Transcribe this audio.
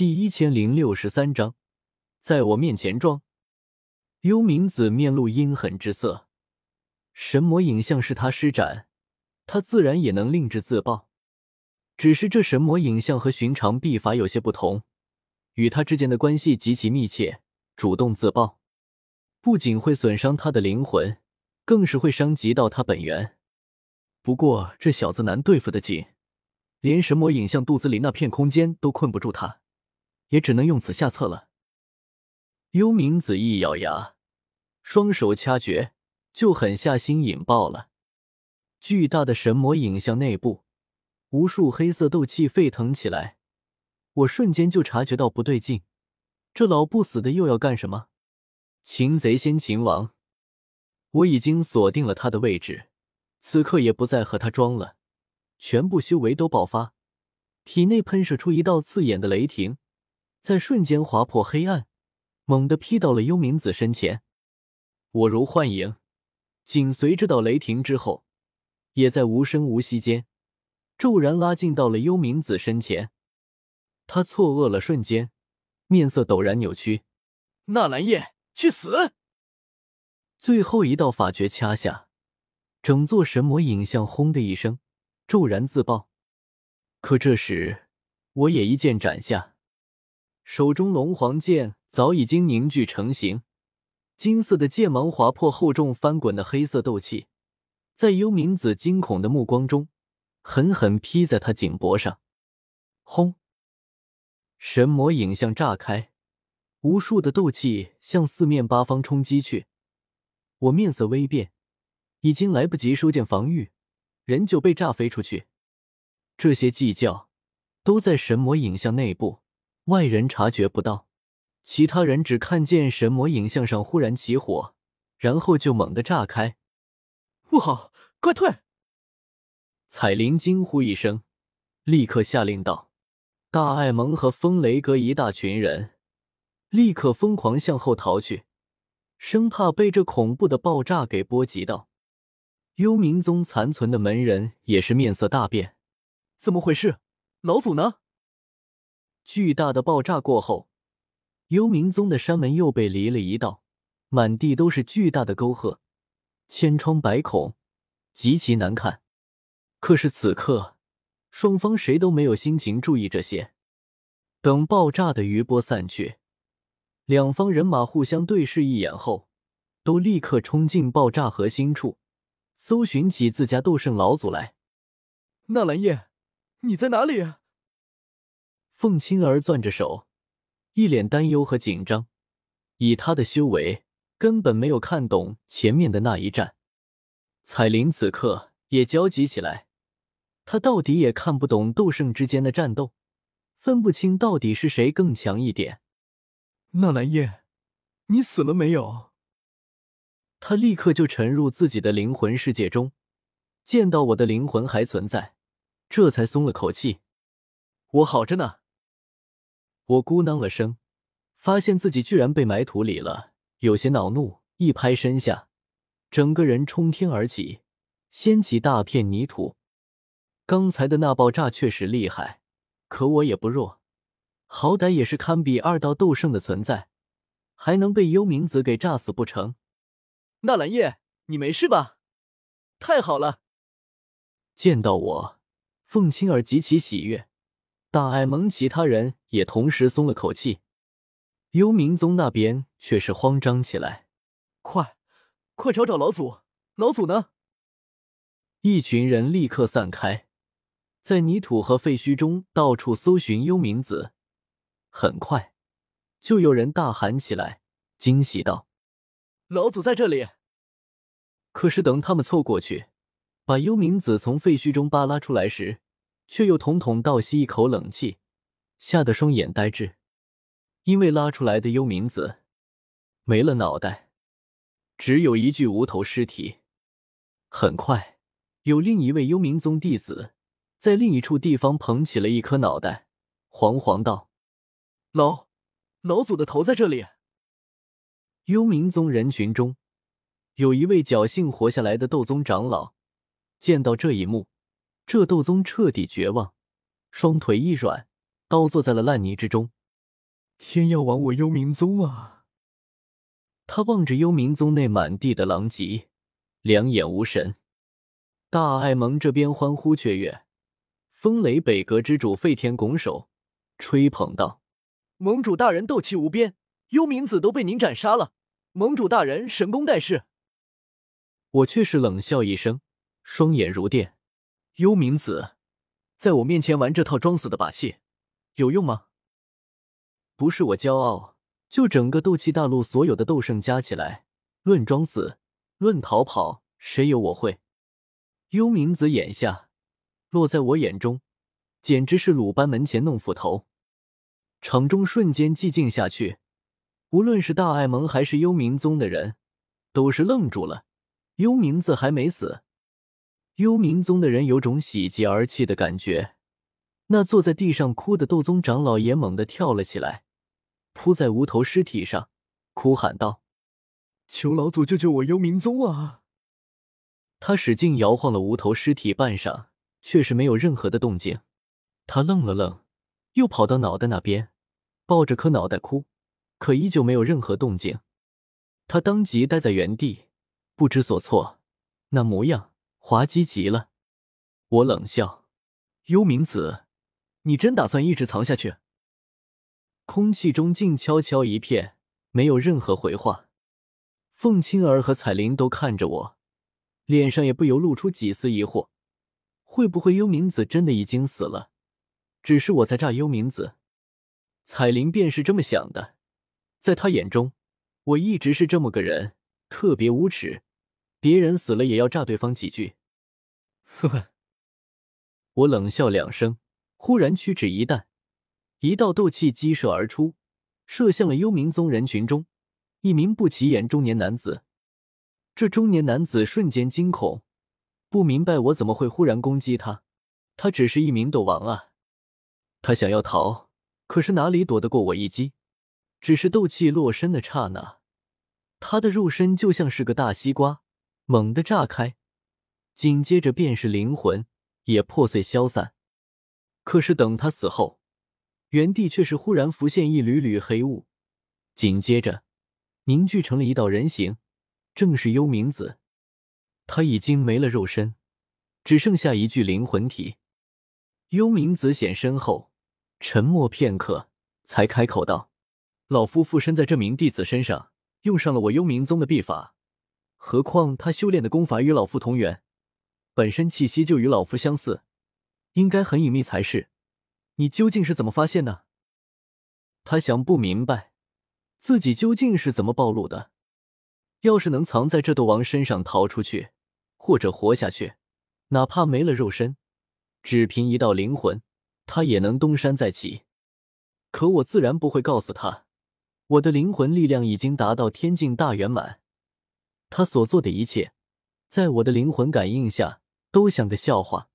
第一千零六十三章，在我面前装。幽冥子面露阴狠之色，神魔影像是他施展，他自然也能令之自爆。只是这神魔影像和寻常秘法有些不同，与他之间的关系极其密切。主动自爆，不仅会损伤他的灵魂，更是会伤及到他本源。不过这小子难对付的紧，连神魔影像肚子里那片空间都困不住他。也只能用此下策了。幽冥子一咬牙，双手掐诀，就狠下心引爆了。巨大的神魔影像内部，无数黑色斗气沸腾起来。我瞬间就察觉到不对劲，这老不死的又要干什么？擒贼先擒王！我已经锁定了他的位置，此刻也不再和他装了，全部修为都爆发，体内喷射出一道刺眼的雷霆。在瞬间划破黑暗，猛地劈到了幽冥子身前。我如幻影，紧随这道雷霆之后，也在无声无息间骤然拉近到了幽冥子身前。他错愕了瞬间，面色陡然扭曲。纳兰叶，去死！最后一道法诀掐下，整座神魔影像轰的一声骤然自爆。可这时，我也一剑斩下。手中龙皇剑早已经凝聚成型，金色的剑芒划破厚重翻滚的黑色斗气，在幽冥子惊恐的目光中，狠狠劈在他颈脖上。轰！神魔影像炸开，无数的斗气向四面八方冲击去。我面色微变，已经来不及收剑防御，人就被炸飞出去。这些计较都在神魔影像内部。外人察觉不到，其他人只看见神魔影像上忽然起火，然后就猛地炸开。不好，快退！彩铃惊呼一声，立刻下令道：“大艾蒙和风雷阁一大群人立刻疯狂向后逃去，生怕被这恐怖的爆炸给波及到。”幽冥宗残存的门人也是面色大变：“怎么回事？老祖呢？”巨大的爆炸过后，幽冥宗的山门又被离了一道，满地都是巨大的沟壑，千疮百孔，极其难看。可是此刻，双方谁都没有心情注意这些。等爆炸的余波散去，两方人马互相对视一眼后，都立刻冲进爆炸核心处，搜寻起自家斗圣老祖来。纳兰叶，你在哪里？凤青儿攥着手，一脸担忧和紧张。以他的修为，根本没有看懂前面的那一战。彩铃此刻也焦急起来，他到底也看不懂斗圣之间的战斗，分不清到底是谁更强一点。纳兰叶，你死了没有？他立刻就沉入自己的灵魂世界中，见到我的灵魂还存在，这才松了口气。我好着呢。我咕囔了声，发现自己居然被埋土里了，有些恼怒，一拍身下，整个人冲天而起，掀起大片泥土。刚才的那爆炸确实厉害，可我也不弱，好歹也是堪比二道斗圣的存在，还能被幽冥子给炸死不成？纳兰叶，你没事吧？太好了！见到我，凤青儿极其喜悦。大艾蒙其他人也同时松了口气，幽冥宗那边却是慌张起来。快，快找找老祖！老祖呢？一群人立刻散开，在泥土和废墟中到处搜寻幽冥子。很快，就有人大喊起来，惊喜道：“老祖在这里！”可是等他们凑过去，把幽冥子从废墟中扒拉出来时，却又统统倒吸一口冷气，吓得双眼呆滞。因为拉出来的幽冥子没了脑袋，只有一具无头尸体。很快，有另一位幽冥宗弟子在另一处地方捧起了一颗脑袋，惶惶道：“老老祖的头在这里。”幽冥宗人群中，有一位侥幸活下来的斗宗长老，见到这一幕。这斗宗彻底绝望，双腿一软，倒坐在了烂泥之中。天要亡我幽冥宗啊！他望着幽冥宗内满地的狼藉，两眼无神。大爱盟这边欢呼雀跃，风雷北阁之主费天拱手吹捧道：“盟主大人斗气无边，幽冥子都被您斩杀了，盟主大人神功盖世。”我却是冷笑一声，双眼如电：“幽冥子，在我面前玩这套装死的把戏，有用吗？”不是我骄傲，就整个斗气大陆所有的斗圣加起来，论装死，论逃跑，谁有我会？幽冥子眼下落在我眼中，简直是鲁班门前弄斧头。场中瞬间寂静下去，无论是大爱盟还是幽冥宗的人，都是愣住了。幽冥子还没死，幽冥宗的人有种喜极而泣的感觉。那坐在地上哭的斗宗长老也猛地跳了起来，扑在无头尸体上，哭喊道：“求老祖救救我幽冥宗啊！”他使劲摇晃了无头尸体半晌，却是没有任何的动静。他愣了愣，又跑到脑袋那边，抱着颗脑袋哭，可依旧没有任何动静。他当即呆在原地，不知所措，那模样滑稽极了。我冷笑：“幽冥子，你真打算一直藏下去？”空气中静悄悄一片，没有任何回话。凤青儿和彩铃都看着我。脸上也不由露出几丝疑惑，会不会幽冥子真的已经死了？只是我在炸幽冥子。彩铃便是这么想的，在他眼中，我一直是这么个人，特别无耻，别人死了也要炸对方几句。呵呵，我冷笑两声，忽然屈指一弹，一道斗气激射而出，射向了幽冥宗人群中一名不起眼中年男子。这中年男子瞬间惊恐，不明白我怎么会忽然攻击他。他只是一名斗王啊！他想要逃，可是哪里躲得过我一击？只是斗气落身的刹那，他的肉身就像是个大西瓜，猛地炸开，紧接着便是灵魂也破碎消散。可是等他死后，原地却是忽然浮现一缕缕黑雾，紧接着凝聚成了一道人形。正是幽冥子，他已经没了肉身，只剩下一具灵魂体。幽冥子显身后，沉默片刻，才开口道：“老夫附身在这名弟子身上，用上了我幽冥宗的秘法。何况他修炼的功法与老夫同源，本身气息就与老夫相似，应该很隐秘才是。你究竟是怎么发现的？”他想不明白，自己究竟是怎么暴露的。要是能藏在这斗王身上逃出去，或者活下去，哪怕没了肉身，只凭一道灵魂，他也能东山再起。可我自然不会告诉他，我的灵魂力量已经达到天境大圆满。他所做的一切，在我的灵魂感应下，都像个笑话。